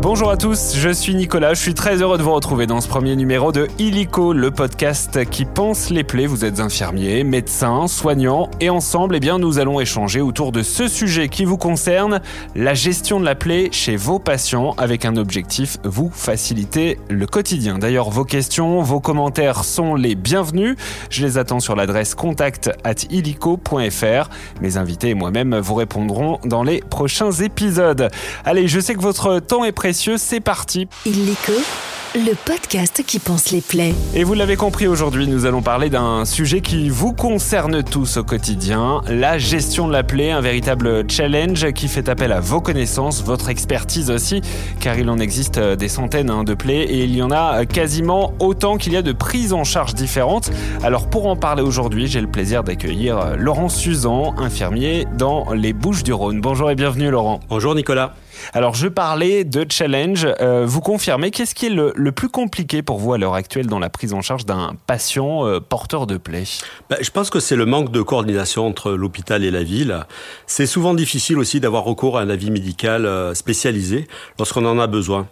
Bonjour à tous, je suis Nicolas, je suis très heureux de vous retrouver dans ce premier numéro de Illico, le podcast qui pense les plaies. Vous êtes infirmier, médecin, soignant et ensemble, eh bien, nous allons échanger autour de ce sujet qui vous concerne, la gestion de la plaie chez vos patients avec un objectif, vous faciliter le quotidien. D'ailleurs, vos questions, vos commentaires sont les bienvenus. Je les attends sur l'adresse contact. Mes invités et moi-même vous répondrons dans les prochains épisodes. Allez, je sais que votre temps est précieux c'est parti. Illico, le podcast qui pense les plaies. Et vous l'avez compris aujourd'hui, nous allons parler d'un sujet qui vous concerne tous au quotidien, la gestion de la plaie, un véritable challenge qui fait appel à vos connaissances, votre expertise aussi, car il en existe des centaines hein, de plaies et il y en a quasiment autant qu'il y a de prises en charge différentes. Alors pour en parler aujourd'hui, j'ai le plaisir d'accueillir Laurent Suzan, infirmier dans les Bouches du Rhône. Bonjour et bienvenue Laurent. Bonjour Nicolas. Alors, je parlais de challenge. Euh, vous confirmez, qu'est-ce qui est le, plus compliqué pour vous à l'heure actuelle dans la prise en charge d'un patient euh, porteur de plaie? Ben, Je pense que c'est le manque de coordination entre l'hôpital et la ville. C'est souvent difficile aussi d'avoir recours à un avis médical euh, spécialisé lorsqu'on en a besoin.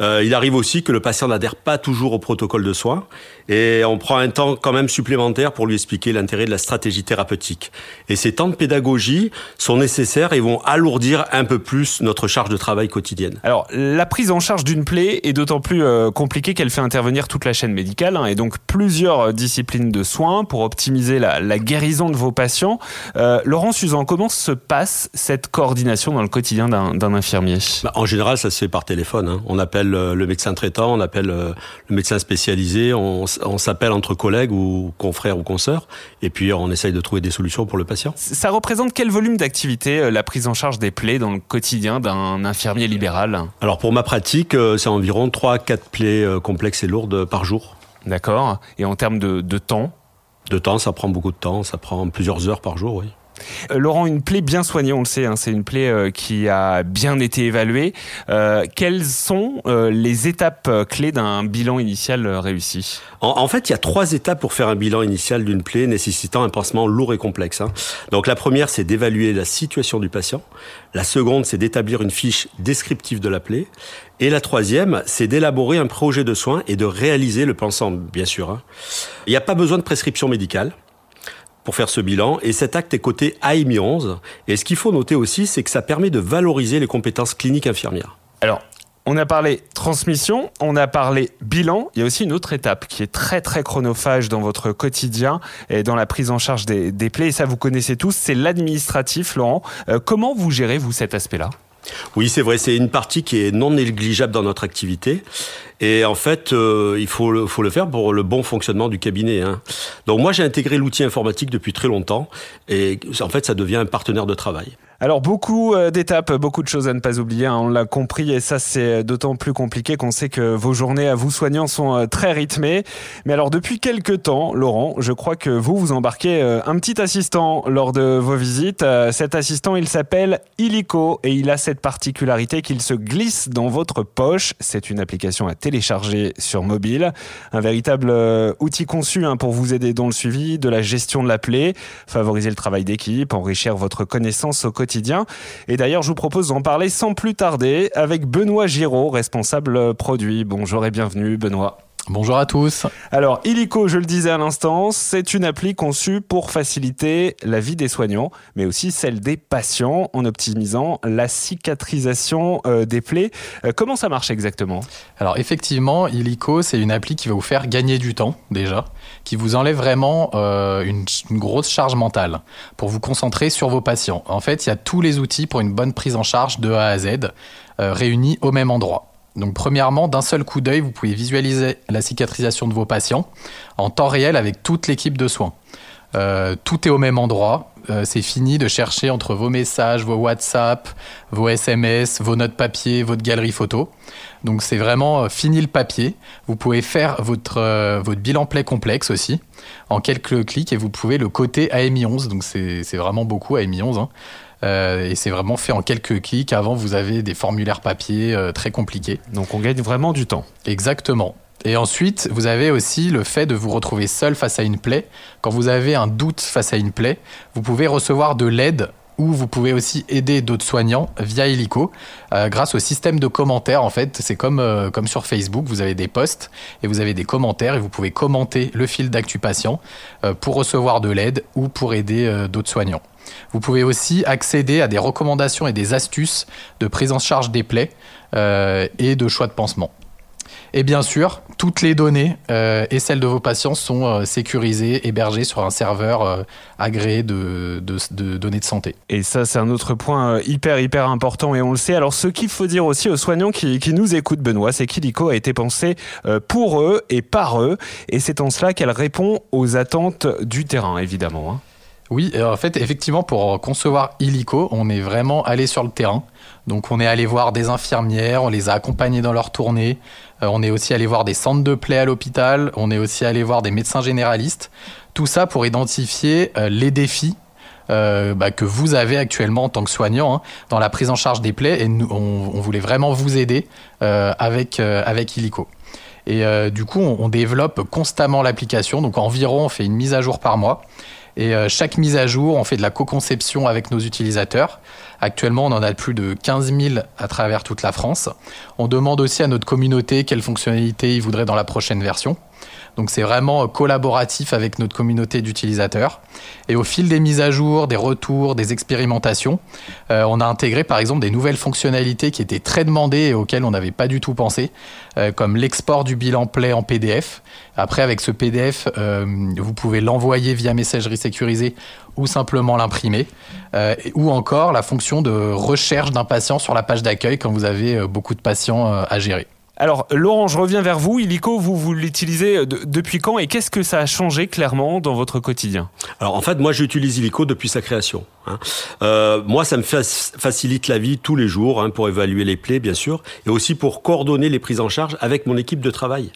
Euh, il arrive aussi que le patient n'adhère pas toujours au protocole de soins et on prend un temps quand même supplémentaire pour lui expliquer l'intérêt de la stratégie thérapeutique. Et ces temps de pédagogie sont nécessaires et vont alourdir un peu plus notre charge de travail quotidienne. Alors, la prise en charge d'une plaie est d'autant plus euh, compliquée qu'elle fait intervenir toute la chaîne médicale hein, et donc plusieurs euh, disciplines de soins pour optimiser la, la guérison de vos patients. Euh, Laurent Suzan, comment se passe cette coordination dans le quotidien d'un infirmier? Bah, En général, ça se fait par téléphone. Hein. On appelle le médecin traitant, on appelle le médecin spécialisé, on, s'appelle entre collègues ou confrères ou consoeurs, et puis on essaye de trouver des solutions pour le patient. Ça représente quel volume d'activité euh, la prise en charge des plaies dans le quotidien d'un infirmier libéral? Alors pour ma pratique, euh, c'est environ 3 à 4 plaies euh, complexes et lourdes par jour. D'accord. Et en termes de, de temps? De temps, ça prend beaucoup de temps, ça prend plusieurs heures par jour, oui. Euh, Laurent, une plaie bien soignée, on le sait, hein, c'est une plaie euh, qui a bien été évaluée. Euh, quelles sont les étapes clés d'un bilan initial réussi? En, fait, il y a trois étapes pour faire un bilan initial d'une plaie nécessitant un pansement lourd et complexe. Hein. Donc la première, c'est d'évaluer la situation du patient. La seconde, c'est d'établir une fiche descriptive de la plaie. Et la troisième, c'est d'élaborer un projet de soins et de réaliser le pansement, bien sûr. Hein. Il n'y a pas besoin de prescription médicale pour faire ce bilan. Et cet acte est coté AIMI 11. Et ce qu'il faut noter aussi, c'est que ça permet de valoriser les compétences cliniques infirmières. Alors, on a parlé transmission, on a parlé bilan. Il y a aussi une autre étape qui est très très chronophage dans votre quotidien et dans la prise en charge des, des plaies. Et ça, vous connaissez tous, c'est l'administratif, Laurent. Euh, comment vous gérez, vous, cet aspect-là? Oui, c'est vrai, c'est une partie qui est non négligeable dans notre activité. Et en fait, euh, il faut le, faire pour le bon fonctionnement du cabinet. Hein. Donc moi, j'ai intégré l'outil informatique depuis très longtemps. Et en fait, ça devient un partenaire de travail. Alors beaucoup euh, d'étapes, beaucoup de choses à ne pas oublier, hein, on l'a compris et ça c'est d'autant plus compliqué qu'on sait que vos journées à vous soignants sont euh, très rythmées. Mais alors depuis quelques temps, Laurent, je crois que vous vous embarquez euh, un petit assistant lors de vos visites. Cet assistant il s'appelle Illico et il a cette particularité qu'il se glisse dans votre poche. C'est une application à télécharger sur mobile, un véritable outil conçu hein, pour vous aider dans le suivi de la gestion de la favoriser le travail d'équipe, enrichir votre connaissance au quotidien Et d'ailleurs, je vous propose d'en parler sans plus tarder avec Benoît Giraud, responsable produit. Bonjour et bienvenue, Benoît. Bonjour à tous. Alors, Illico, je le disais à l'instant, c'est une appli conçue pour faciliter la vie des soignants, mais aussi celle des patients en optimisant la cicatrisation euh, des plaies. Euh, comment ça marche exactement? Alors, effectivement, Illico, c'est une appli qui va vous faire gagner du temps, déjà, qui vous enlève vraiment euh, une, une, grosse charge mentale pour vous concentrer sur vos patients. En fait, il y a tous les outils pour une bonne prise en charge de A à Z réunis au même endroit. Donc premièrement, d'un seul coup d'œil, vous pouvez visualiser la cicatrisation de vos patients en temps réel avec toute l'équipe de soins. Euh, tout est au même endroit. Euh, c'est fini de chercher entre vos messages, vos WhatsApp, vos SMS, vos notes papier, votre galerie photo. Donc c'est vraiment euh, fini le papier. Vous pouvez faire votre, votre bilan play complexe aussi en quelques clics et vous pouvez le coter AMI 11. Donc c'est vraiment beaucoup AMI 11. Hein. Euh, et c'est vraiment fait en quelques clics. Avant, vous avez des formulaires papier euh, très compliqués. Donc on gagne vraiment du temps. Exactement. Et ensuite, vous avez aussi le fait de vous retrouver seul face à une plaie. Quand vous avez un doute face à une plaie, vous pouvez recevoir de l'aide ou vous pouvez aussi aider d'autres soignants via Illico euh, grâce au système de commentaires. En fait, c'est comme, euh, comme sur Facebook, vous avez des posts et vous avez des commentaires et vous pouvez commenter le fil d'actu patient euh, pour recevoir de l'aide ou pour aider d'autres soignants. Vous pouvez aussi accéder à des recommandations et des astuces de prise en charge des plaies et de choix de pansement. Et bien sûr, toutes les données euh, et celles de vos patients sont euh, sécurisées, hébergées sur un serveur euh, agréé de, données de santé. Et ça, c'est un autre point hyper, hyper important et on le sait. Alors, ce qu'il faut dire aussi aux soignants qui, nous écoutent, Benoît, c'est qu'Ilico a été pensé pour eux et par eux. Et c'est en cela qu'elle répond aux attentes du terrain, évidemment. Hein. Oui, en fait, effectivement, pour concevoir Illico, on est vraiment allé sur le terrain. Donc, on est allé voir des infirmières, on les a accompagnés dans leur tournée. Euh, on est aussi allé voir des centres de plaies à l'hôpital. On est aussi allé voir des médecins généralistes. Tout ça pour identifier euh, les défis euh, bah, que vous avez actuellement en tant que soignant hein, dans la prise en charge des plaies. Et nous, on, voulait vraiment vous aider avec, avec Illico. Et du coup, on développe constamment l'application. Donc environ, on fait une mise à jour par mois. Et euh, chaque mise à jour, on fait de la co-conception avec nos utilisateurs. Actuellement, on en a plus de 15 000 à travers toute la France. On demande aussi à notre communauté quelles fonctionnalités ils voudraient dans la prochaine version. Donc c'est vraiment collaboratif avec notre communauté d'utilisateurs. Et au fil des mises à jour, des retours, des expérimentations, euh, on a intégré par exemple des nouvelles fonctionnalités qui étaient très demandées et auxquelles on n'avait pas du tout pensé, euh, comme l'export du bilan Play en PDF. Après, avec ce PDF, euh, vous pouvez l'envoyer via messagerie sécurisée ou simplement l'imprimer, ou encore la fonction de recherche d'un patient sur la page d'accueil quand vous avez beaucoup de patients à gérer. Alors, Laurent, je reviens vers vous. Illico, vous, vous l'utilisez euh, depuis quand et qu'est-ce que ça a changé clairement dans votre quotidien? Alors, en fait, moi, j'utilise Illico depuis sa création. Hein. Euh, moi, ça me facilite la vie tous les jours hein, pour évaluer les plaies, bien sûr, et aussi pour coordonner les prises en charge avec mon équipe de travail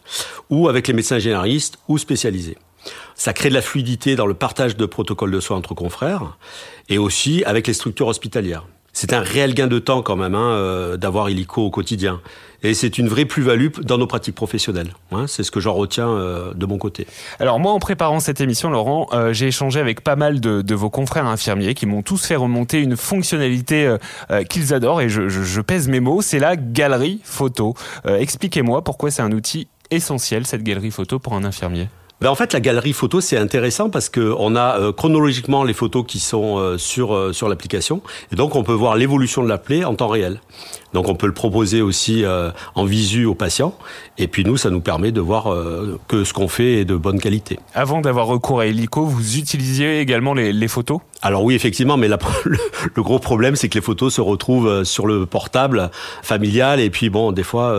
ou avec les médecins généralistes ou spécialisés. Ça crée de la fluidité dans le partage de protocoles de soins entre confrères et aussi avec les structures hospitalières. C'est un réel gain de temps quand même hein, euh, d'avoir Illico au quotidien. Et c'est une vraie plus-value dans nos pratiques professionnelles. Hein, c'est ce que j'en retiens euh, de mon côté. Alors moi, en préparant cette émission, Laurent, euh, j'ai échangé avec pas mal de, vos confrères infirmiers qui m'ont tous fait remonter une fonctionnalité qu'ils adorent, et je, je, pèse mes mots, c'est la galerie photo. Expliquez-moi pourquoi c'est un outil essentiel, cette galerie photo, pour un infirmier. Ben en fait, la galerie photo, c'est intéressant parce que on a euh, chronologiquement les photos qui sont euh, sur euh, sur l'application, et donc on peut voir l'évolution de la plaie en temps réel. Donc on peut le proposer aussi en visu aux patients, et puis nous, ça nous permet de voir que ce qu'on fait est de bonne qualité. Avant d'avoir recours à Helico, vous utilisiez également les, les photos? Alors oui, effectivement, mais le, gros problème, c'est que les photos se retrouvent sur le portable familial, et puis bon, des fois,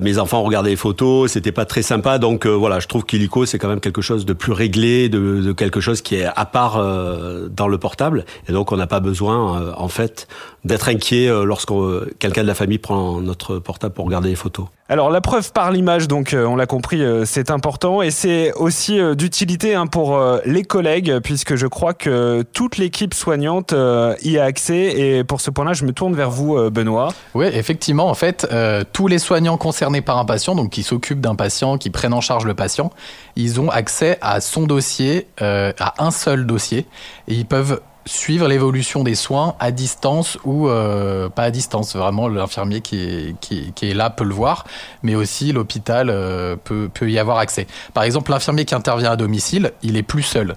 mes enfants regardaient les photos, c'était pas très sympa, donc voilà, je trouve qu'Helico c'est quand même quelque chose de plus réglé, de, quelque chose qui est à part euh, dans le portable. Et donc, on n'a pas besoin, euh, en fait, d'être inquiet euh, lorsque quelqu'un de la famille prend notre portable pour regarder les photos. Alors la preuve par l'image, donc on l'a compris, c'est important et c'est aussi d'utilité hein, pour les collègues puisque je crois que toute l'équipe soignante y a accès et pour ce point-là, je me tourne vers vous, Benoît. Oui, effectivement, en fait, tous les soignants concernés par un patient, donc qui s'occupent d'un patient, qui prennent en charge le patient, ils ont accès à son dossier, euh, à un seul dossier, et ils peuvent suivre l'évolution des soins à distance ou euh, pas à distance. Vraiment, l'infirmier qui est, qui, est, là peut le voir, mais aussi l'hôpital euh, peut, peut y avoir accès. Par exemple, l'infirmier qui intervient à domicile, il est plus seul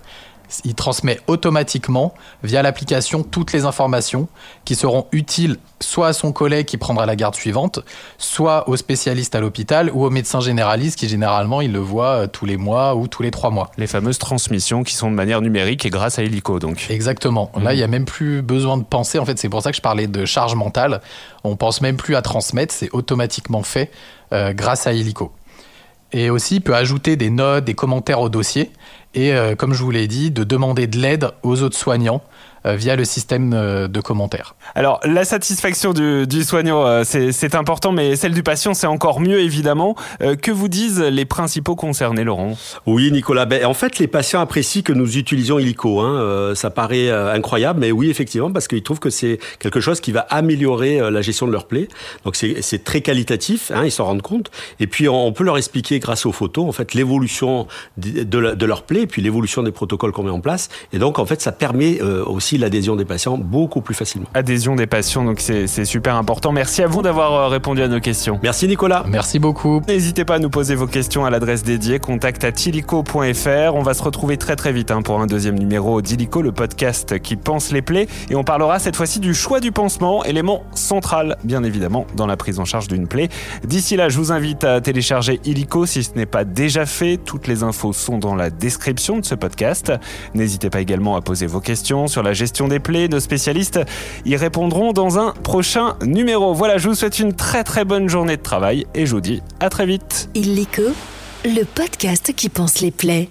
il transmet automatiquement via l'application toutes les informations qui seront utiles soit à son collègue qui prendra la garde suivante, soit au spécialiste à l'hôpital ou au médecin généraliste qui généralement il le voit euh, tous les mois ou tous les trois mois. Les fameuses transmissions qui sont de manière numérique et grâce à Helico donc. Exactement. Là, il n'y a même plus besoin de penser. En fait, c'est pour ça que je parlais de charge mentale. On pense même plus à transmettre, c'est automatiquement fait euh, grâce à Helico. Et aussi, peut ajouter des notes, des commentaires au dossier. Et, euh, comme je vous l'ai dit, de demander de l'aide aux autres soignants via le système euh, de commentaires. Alors la satisfaction du, du soignant, euh, c'est important, mais celle du patient, c'est encore mieux évidemment. que vous disent les principaux concernés, Laurent? Oui, Nicolas. Ben, en fait, les patients apprécient que nous utilisions Illico. Hein. ça paraît incroyable, mais oui, effectivement, parce qu'ils trouvent que c'est quelque chose qui va améliorer la gestion de leur plaie. Donc c'est très qualitatif, hein, ils s'en rendent compte. Et puis on peut leur expliquer grâce aux photos, en fait, l'évolution de, de, leur plaie plaies, et puis l'évolution des protocoles qu'on met en place. Et donc, en fait, ça permet euh, aussi l'adhésion des patients beaucoup plus facilement. Adhésion des patients, donc c'est super important. Merci à vous d'avoir euh, répondu à nos questions. Merci Nicolas. Merci beaucoup. N'hésitez pas à nous poser vos questions à l'adresse dédiée contact à tilico.fr. On va se retrouver très très vite hein, pour un deuxième numéro d'Ilico, le podcast qui pense les plaies. Et on parlera cette fois-ci du choix du pansement, élément central bien évidemment dans la prise en charge d'une plaie. D'ici là, je vous invite à télécharger Illico si ce n'est pas déjà fait. Toutes les infos sont dans la description de ce podcast. N'hésitez pas également à poser vos questions sur la gestion des plaies. Nos spécialistes y répondront dans un prochain numéro. Voilà, je vous souhaite une très très bonne journée de travail et je vous dis à très vite. Illico, le podcast qui pense les plaies.